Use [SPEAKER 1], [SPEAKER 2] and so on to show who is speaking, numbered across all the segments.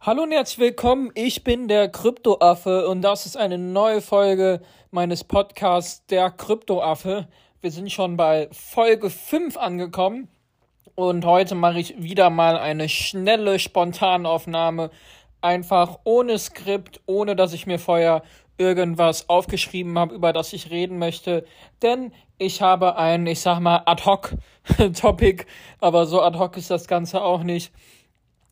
[SPEAKER 1] Hallo und herzlich willkommen. Ich bin der Kryptoaffe und das ist eine neue Folge meines Podcasts Der Kryptoaffe. Wir sind schon bei Folge 5 angekommen und heute mache ich wieder mal eine schnelle Spontanaufnahme. Einfach ohne Skript, ohne dass ich mir vorher irgendwas aufgeschrieben habe, über das ich reden möchte. Denn ich habe ein, ich sag mal, ad hoc Topic, aber so ad hoc ist das Ganze auch nicht.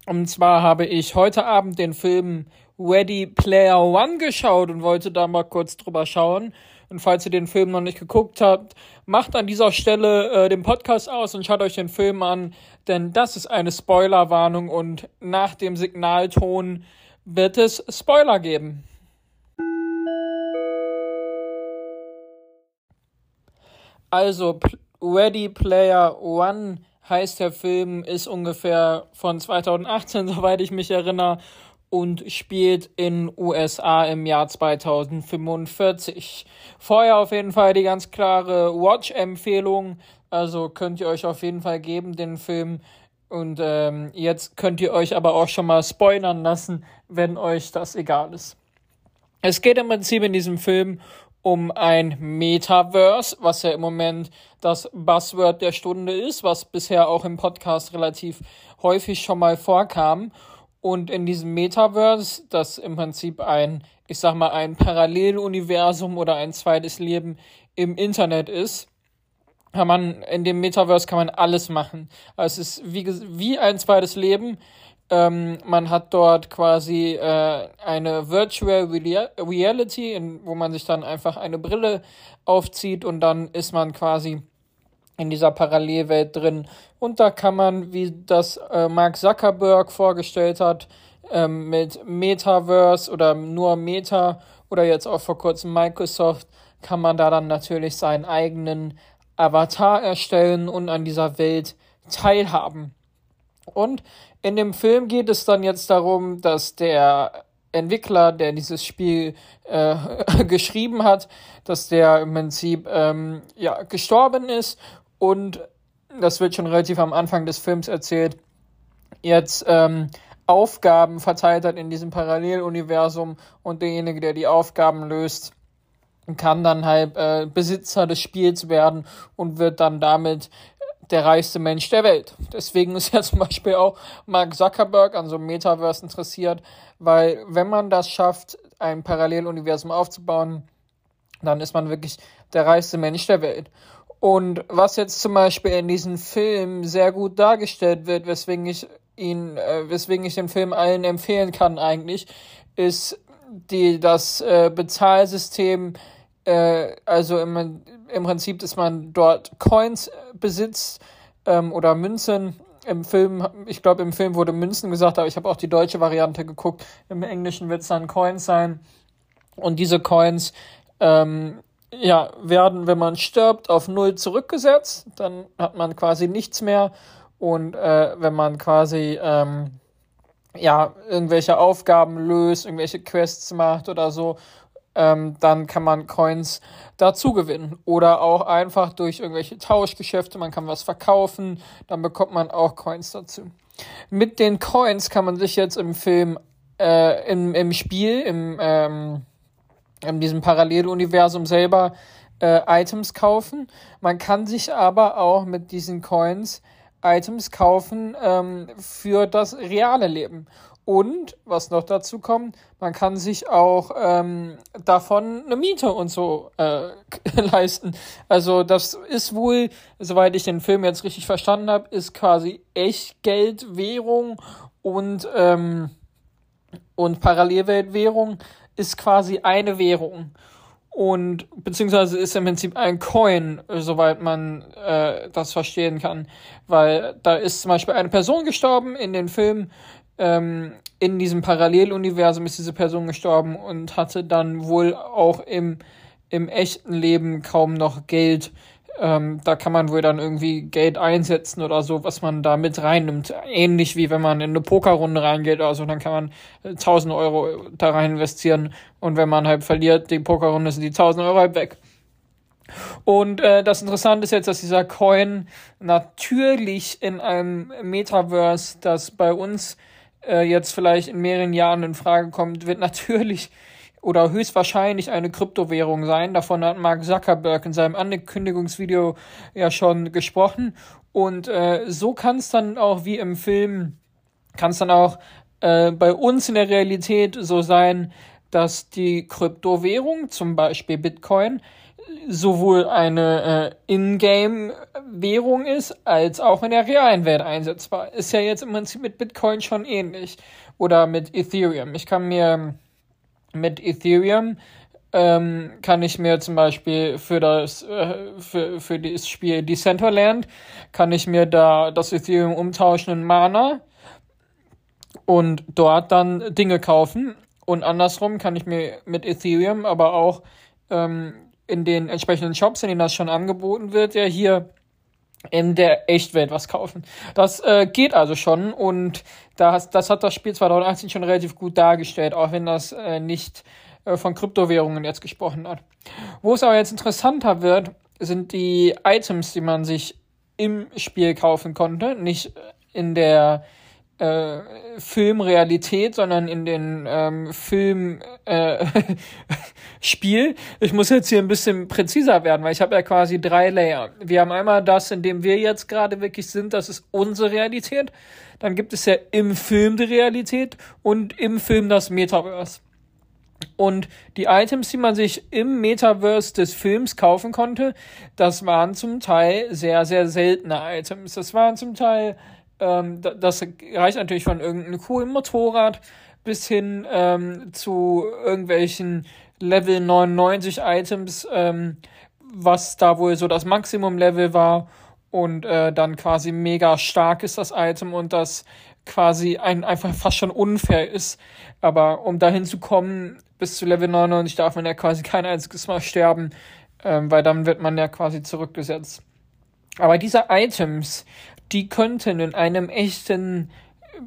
[SPEAKER 1] Und zwar habe ich heute Abend den Film Ready Player One geschaut und wollte da mal kurz drüber schauen. Und falls ihr den Film noch nicht geguckt habt, macht an dieser Stelle äh, den Podcast aus und schaut euch den Film an, denn das ist eine Spoilerwarnung und nach dem Signalton wird es Spoiler geben. Also, Ready Player One heißt der Film, ist ungefähr von 2018, soweit ich mich erinnere, und spielt in USA im Jahr 2045. Vorher auf jeden Fall die ganz klare Watch-Empfehlung, also könnt ihr euch auf jeden Fall geben, den Film. Und ähm, jetzt könnt ihr euch aber auch schon mal spoilern lassen, wenn euch das egal ist. Es geht im Prinzip in diesem Film um ein Metaverse, was ja im Moment das Buzzword der Stunde ist, was bisher auch im Podcast relativ häufig schon mal vorkam. Und in diesem Metaverse, das im Prinzip ein, ich sag mal, ein Paralleluniversum oder ein zweites Leben im Internet ist, kann man, in dem Metaverse kann man alles machen. Also es ist wie, wie ein zweites Leben, ähm, man hat dort quasi äh, eine Virtual Reality, in, wo man sich dann einfach eine Brille aufzieht und dann ist man quasi in dieser Parallelwelt drin. Und da kann man, wie das äh, Mark Zuckerberg vorgestellt hat, ähm, mit Metaverse oder nur Meta oder jetzt auch vor kurzem Microsoft, kann man da dann natürlich seinen eigenen Avatar erstellen und an dieser Welt teilhaben. Und in dem Film geht es dann jetzt darum, dass der Entwickler, der dieses Spiel äh, geschrieben hat, dass der im Prinzip ähm, ja, gestorben ist. Und das wird schon relativ am Anfang des Films erzählt, jetzt ähm, Aufgaben verteilt hat in diesem Paralleluniversum. Und derjenige, der die Aufgaben löst, kann dann halt äh, Besitzer des Spiels werden und wird dann damit der reichste Mensch der Welt. Deswegen ist ja zum Beispiel auch Mark Zuckerberg an so einem Metaverse interessiert, weil wenn man das schafft, ein Paralleluniversum aufzubauen, dann ist man wirklich der reichste Mensch der Welt. Und was jetzt zum Beispiel in diesem Film sehr gut dargestellt wird, weswegen ich ihn, äh, weswegen ich den Film allen empfehlen kann eigentlich, ist die, das äh, Bezahlsystem, äh, also im, im Prinzip, dass man dort Coins besitzt ähm, oder Münzen. Im Film, ich glaube, im Film wurde Münzen gesagt, aber ich habe auch die deutsche Variante geguckt. Im Englischen wird es dann Coins sein. Und diese Coins ähm, ja, werden, wenn man stirbt, auf Null zurückgesetzt. Dann hat man quasi nichts mehr. Und äh, wenn man quasi ähm, ja, irgendwelche Aufgaben löst, irgendwelche Quests macht oder so ähm, dann kann man Coins dazu gewinnen. Oder auch einfach durch irgendwelche Tauschgeschäfte, man kann was verkaufen, dann bekommt man auch Coins dazu. Mit den Coins kann man sich jetzt im Film, äh, im, im Spiel, im, ähm, in diesem Paralleluniversum selber äh, Items kaufen. Man kann sich aber auch mit diesen Coins Items kaufen ähm, für das reale Leben. Und was noch dazu kommt, man kann sich auch ähm, davon eine Miete und so äh, leisten. Also das ist wohl, soweit ich den Film jetzt richtig verstanden habe, ist quasi Echtgeldwährung und ähm, und Parallelweltwährung ist quasi eine Währung und beziehungsweise ist im Prinzip ein Coin, soweit man äh, das verstehen kann, weil da ist zum Beispiel eine Person gestorben in den Film ähm, in diesem Paralleluniversum ist diese Person gestorben und hatte dann wohl auch im, im echten Leben kaum noch Geld. Ähm, da kann man wohl dann irgendwie Geld einsetzen oder so, was man da mit reinnimmt. Ähnlich wie wenn man in eine Pokerrunde reingeht oder so, dann kann man 1000 äh, Euro da rein investieren und wenn man halt verliert, die Pokerrunde sind die 1000 Euro halt weg. Und äh, das Interessante ist jetzt, dass dieser Coin natürlich in einem Metaverse, das bei uns äh, jetzt vielleicht in mehreren Jahren in Frage kommt, wird natürlich oder höchstwahrscheinlich eine Kryptowährung sein. Davon hat Mark Zuckerberg in seinem Ankündigungsvideo ja schon gesprochen. Und äh, so kann es dann auch wie im Film, kann es dann auch äh, bei uns in der Realität so sein, dass die Kryptowährung, zum Beispiel Bitcoin, sowohl eine äh, Ingame-Währung ist, als auch in der realen Welt einsetzbar. Ist ja jetzt im Prinzip mit Bitcoin schon ähnlich. Oder mit Ethereum. Ich kann mir mit Ethereum ähm, kann ich mir zum Beispiel für das, äh, für, für das Spiel Decentraland, kann ich mir da das Ethereum umtauschen in Mana und dort dann Dinge kaufen. Und andersrum kann ich mir mit Ethereum aber auch ähm, in den entsprechenden Shops, in denen das schon angeboten wird, ja hier in der Echtwelt was kaufen. Das äh, geht also schon und das, das hat das Spiel 2018 schon relativ gut dargestellt, auch wenn das äh, nicht äh, von Kryptowährungen jetzt gesprochen hat. Wo es aber jetzt interessanter wird, sind die Items, die man sich im Spiel kaufen konnte, nicht in der äh, Filmrealität, sondern in den ähm, Film äh, Spiel. Ich muss jetzt hier ein bisschen präziser werden, weil ich habe ja quasi drei Layer. Wir haben einmal das, in dem wir jetzt gerade wirklich sind, das ist unsere Realität. Dann gibt es ja im Film die Realität und im Film das Metaverse. Und die Items, die man sich im Metaverse des Films kaufen konnte, das waren zum Teil sehr, sehr seltene Items. Das waren zum Teil ähm, das reicht natürlich von irgendeinem coolen Motorrad bis hin ähm, zu irgendwelchen Level 99 Items, ähm, was da wohl so das Maximum-Level war. Und äh, dann quasi mega stark ist das Item und das quasi ein, einfach fast schon unfair ist. Aber um dahin zu kommen, bis zu Level 99 darf man ja quasi kein einziges Mal sterben, ähm, weil dann wird man ja quasi zurückgesetzt. Aber diese Items, die könnten in einem echten,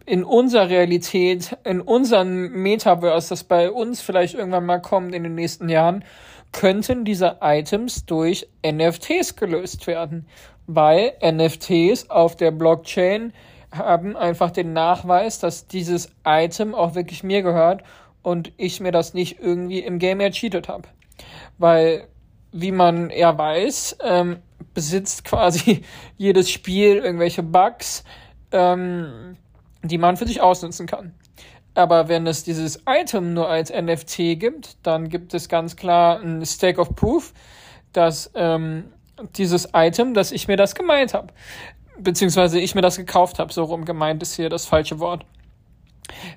[SPEAKER 1] in unserer Realität, in unserem Metaverse, das bei uns vielleicht irgendwann mal kommt in den nächsten Jahren, könnten diese Items durch NFTs gelöst werden. Weil NFTs auf der Blockchain haben einfach den Nachweis, dass dieses Item auch wirklich mir gehört und ich mir das nicht irgendwie im Game ercheatet habe. Weil, wie man ja weiß, ähm, besitzt quasi jedes Spiel irgendwelche Bugs, ähm, die man für sich ausnutzen kann. Aber wenn es dieses Item nur als NFT gibt, dann gibt es ganz klar ein Stake of Proof, dass ähm, dieses Item, dass ich mir das gemeint habe, beziehungsweise ich mir das gekauft habe, so rum gemeint ist hier das falsche Wort.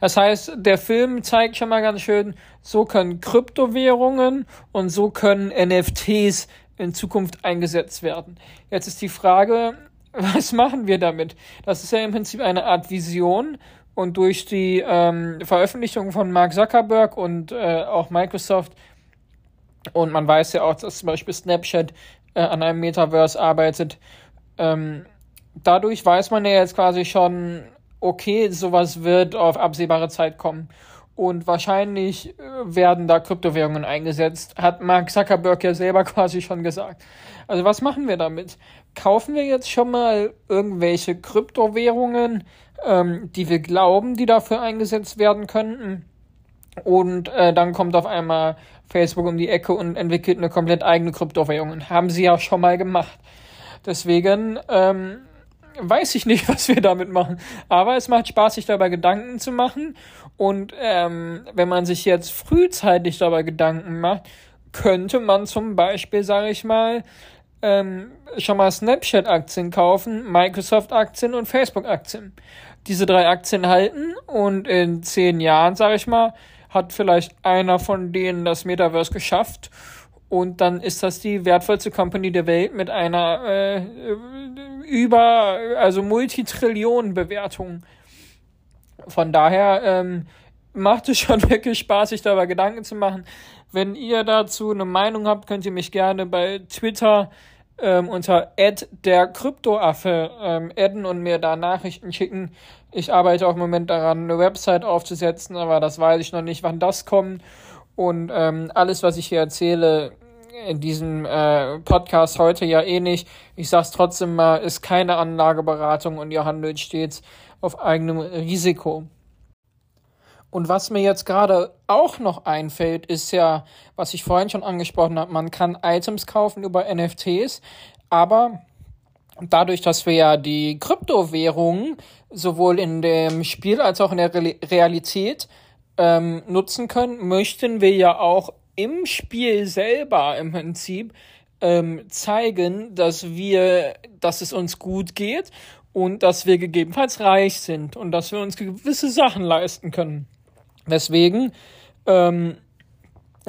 [SPEAKER 1] Das heißt, der Film zeigt schon mal ganz schön, so können Kryptowährungen und so können NFTs in Zukunft eingesetzt werden. Jetzt ist die Frage, was machen wir damit? Das ist ja im Prinzip eine Art Vision und durch die ähm, Veröffentlichung von Mark Zuckerberg und äh, auch Microsoft und man weiß ja auch, dass zum Beispiel Snapchat äh, an einem Metaverse arbeitet. Ähm, dadurch weiß man ja jetzt quasi schon, okay, sowas wird auf absehbare Zeit kommen und wahrscheinlich äh, werden da Kryptowährungen eingesetzt, hat Mark Zuckerberg ja selber quasi schon gesagt. Also was machen wir damit? Kaufen wir jetzt schon mal irgendwelche Kryptowährungen, ähm, die wir glauben, die dafür eingesetzt werden könnten? Und äh, dann kommt auf einmal Facebook um die Ecke und entwickelt eine komplett eigene Kryptowährung. Haben sie ja schon mal gemacht. Deswegen ähm, weiß ich nicht, was wir damit machen. Aber es macht Spaß, sich dabei Gedanken zu machen. Und ähm, wenn man sich jetzt frühzeitig dabei Gedanken macht, könnte man zum Beispiel, sage ich mal, ähm, schon mal Snapchat-Aktien kaufen, Microsoft-Aktien und Facebook-Aktien. Diese drei Aktien halten und in zehn Jahren, sage ich mal, hat vielleicht einer von denen das Metaverse geschafft und dann ist das die wertvollste Company der Welt mit einer äh, über, also Multitrillionen Bewertung. Von daher ähm, macht es schon wirklich Spaß, sich darüber Gedanken zu machen. Wenn ihr dazu eine Meinung habt, könnt ihr mich gerne bei Twitter ähm, unter der Kryptoaffe ähm, adden und mir da Nachrichten schicken. Ich arbeite auch im Moment daran, eine Website aufzusetzen, aber das weiß ich noch nicht, wann das kommt. Und ähm, alles, was ich hier erzähle, in diesem äh, Podcast heute ja eh nicht. Ich sag's trotzdem mal, ist keine Anlageberatung und ihr handelt stets auf eigenem Risiko. Und was mir jetzt gerade auch noch einfällt, ist ja, was ich vorhin schon angesprochen habe, man kann Items kaufen über NFTs, aber dadurch, dass wir ja die Kryptowährungen sowohl in dem Spiel als auch in der Realität ähm, nutzen können, möchten wir ja auch im Spiel selber im Prinzip ähm, zeigen, dass wir, dass es uns gut geht und dass wir gegebenenfalls reich sind und dass wir uns gewisse Sachen leisten können. Deswegen ähm,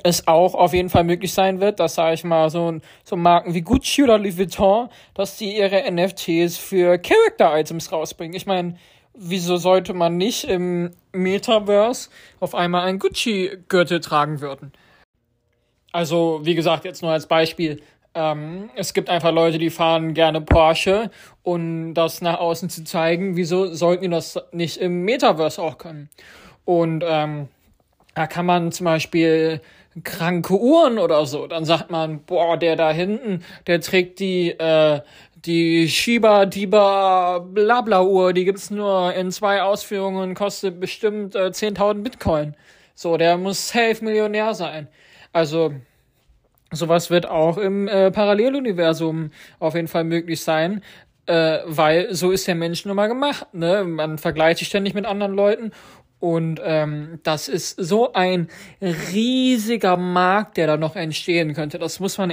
[SPEAKER 1] es auch auf jeden Fall möglich sein wird, dass, sage ich mal, so, so Marken wie Gucci oder Louis Vuitton, dass die ihre NFTs für Character-Items rausbringen. Ich meine, wieso sollte man nicht im Metaverse auf einmal einen Gucci-Gürtel tragen würden? Also, wie gesagt, jetzt nur als Beispiel. Ähm, es gibt einfach Leute, die fahren gerne Porsche und das nach außen zu zeigen, wieso sollten die das nicht im Metaverse auch können? Und ähm, da kann man zum Beispiel kranke Uhren oder so. Dann sagt man, boah, der da hinten, der trägt die, äh, die Shiba Diba Blabla Uhr, die gibt's nur in zwei Ausführungen, kostet bestimmt äh, 10.000 Bitcoin. So, der muss safe Millionär sein. Also, sowas wird auch im äh, Paralleluniversum auf jeden Fall möglich sein. Äh, weil so ist der Mensch nun mal gemacht, ne? Man vergleicht sich ständig mit anderen Leuten und ähm, das ist so ein riesiger Markt, der da noch entstehen könnte. Das muss man,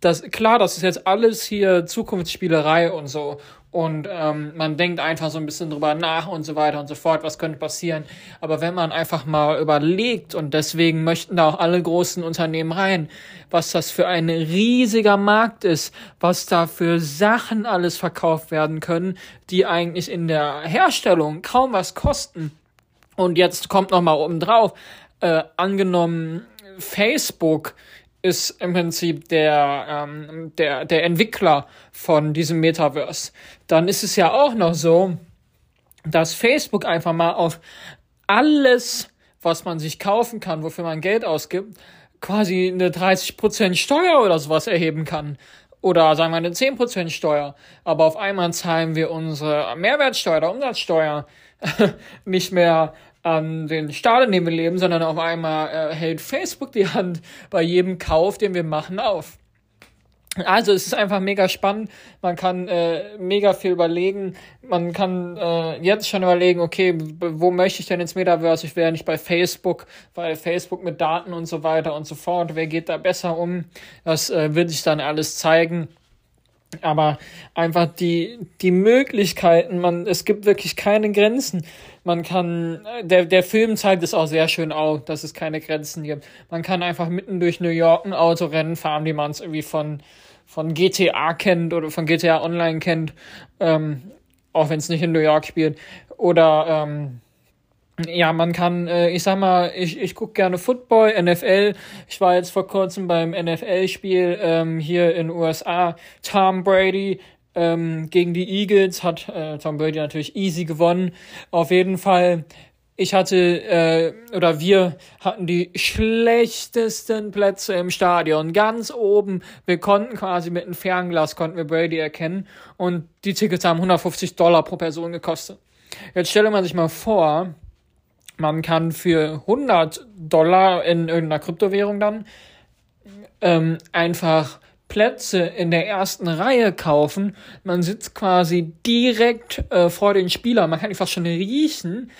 [SPEAKER 1] das klar, das ist jetzt alles hier Zukunftsspielerei und so. Und ähm, man denkt einfach so ein bisschen drüber nach und so weiter und so fort, was könnte passieren. Aber wenn man einfach mal überlegt, und deswegen möchten da auch alle großen Unternehmen rein, was das für ein riesiger Markt ist, was da für Sachen alles verkauft werden können, die eigentlich in der Herstellung kaum was kosten und jetzt kommt noch mal oben drauf, äh, angenommen, Facebook ist im Prinzip der, ähm, der, der Entwickler von diesem Metaverse. Dann ist es ja auch noch so, dass Facebook einfach mal auf alles, was man sich kaufen kann, wofür man Geld ausgibt, quasi eine 30% Steuer oder sowas erheben kann. Oder sagen wir eine 10% Steuer. Aber auf einmal zahlen wir unsere Mehrwertsteuer oder Umsatzsteuer nicht mehr an den Staat, in dem wir leben, sondern auf einmal äh, hält Facebook die Hand bei jedem Kauf, den wir machen, auf. Also es ist einfach mega spannend. Man kann äh, mega viel überlegen. Man kann äh, jetzt schon überlegen, okay, wo möchte ich denn ins Metaverse? Ich wäre nicht bei Facebook, weil Facebook mit Daten und so weiter und so fort. Wer geht da besser um? Das äh, wird sich dann alles zeigen. Aber einfach die, die Möglichkeiten, man, es gibt wirklich keine Grenzen. Man kann, der, der Film zeigt es auch sehr schön auf, dass es keine Grenzen gibt. Man kann einfach mitten durch New York ein Autorennen fahren, wie man es irgendwie von, von GTA kennt oder von GTA Online kennt, ähm, auch wenn es nicht in New York spielt. Oder, ähm, ja, man kann, äh, ich sag mal, ich, ich gucke gerne Football, NFL. Ich war jetzt vor kurzem beim NFL-Spiel ähm, hier in USA. Tom Brady ähm, gegen die Eagles hat äh, Tom Brady natürlich easy gewonnen. Auf jeden Fall. Ich hatte äh, oder wir hatten die schlechtesten Plätze im Stadion, ganz oben. Wir konnten quasi mit einem Fernglas konnten wir Brady erkennen und die Tickets haben 150 Dollar pro Person gekostet. Jetzt stelle man sich mal vor, man kann für 100 Dollar in irgendeiner Kryptowährung dann ähm, einfach Plätze in der ersten Reihe kaufen. Man sitzt quasi direkt äh, vor den Spielern. Man kann fast schon riechen.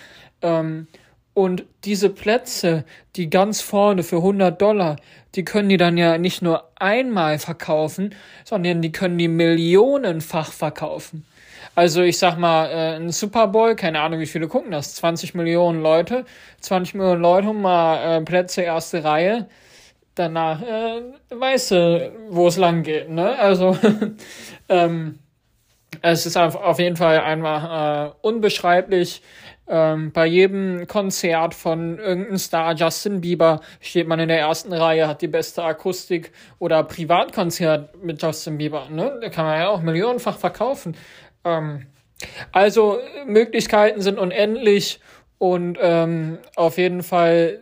[SPEAKER 1] Ähm, und diese Plätze, die ganz vorne für 100 Dollar, die können die dann ja nicht nur einmal verkaufen, sondern die können die millionenfach verkaufen. Also ich sag mal, äh, ein Super Bowl, keine Ahnung, wie viele gucken das, 20 Millionen Leute, 20 Millionen Leute mal äh, Plätze erste Reihe, danach äh, weißt du, wo es lang geht, ne? Also ähm, es ist auf jeden Fall einfach äh, unbeschreiblich. Ähm, bei jedem Konzert von irgendeinem Star, Justin Bieber, steht man in der ersten Reihe, hat die beste Akustik oder Privatkonzert mit Justin Bieber. Ne? Da kann man ja auch millionenfach verkaufen. Ähm, also Möglichkeiten sind unendlich und ähm, auf jeden Fall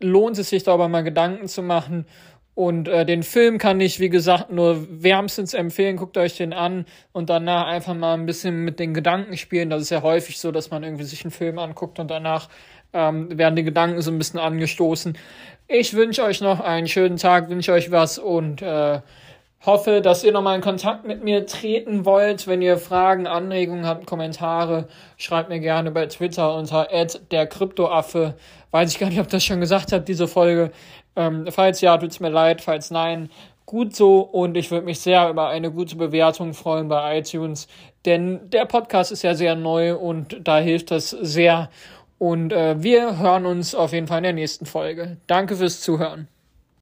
[SPEAKER 1] lohnt es sich darüber mal Gedanken zu machen Und äh, den Film kann ich, wie gesagt, nur wärmstens empfehlen. Guckt euch den an und danach einfach mal ein bisschen mit den Gedanken spielen. Das ist ja häufig so, dass man irgendwie sich einen Film anguckt und danach ähm, werden die Gedanken so ein bisschen angestoßen. Ich wünsche euch noch einen schönen Tag, wünsche euch was und äh, hoffe, dass ihr nochmal in Kontakt mit mir treten wollt. Wenn ihr Fragen, Anregungen habt, Kommentare, schreibt mir gerne bei Twitter unter der Kryptoaffe. Weiß ich gar nicht, ob das schon gesagt hat, diese Folge. Ähm, falls ja, tut's mir leid, falls nein, gut so und ich würde mich sehr über eine gute Bewertung freuen bei iTunes, denn der Podcast ist ja sehr neu und da hilft das sehr. Und äh, wir hören uns auf jeden Fall in der nächsten Folge. Danke fürs Zuhören.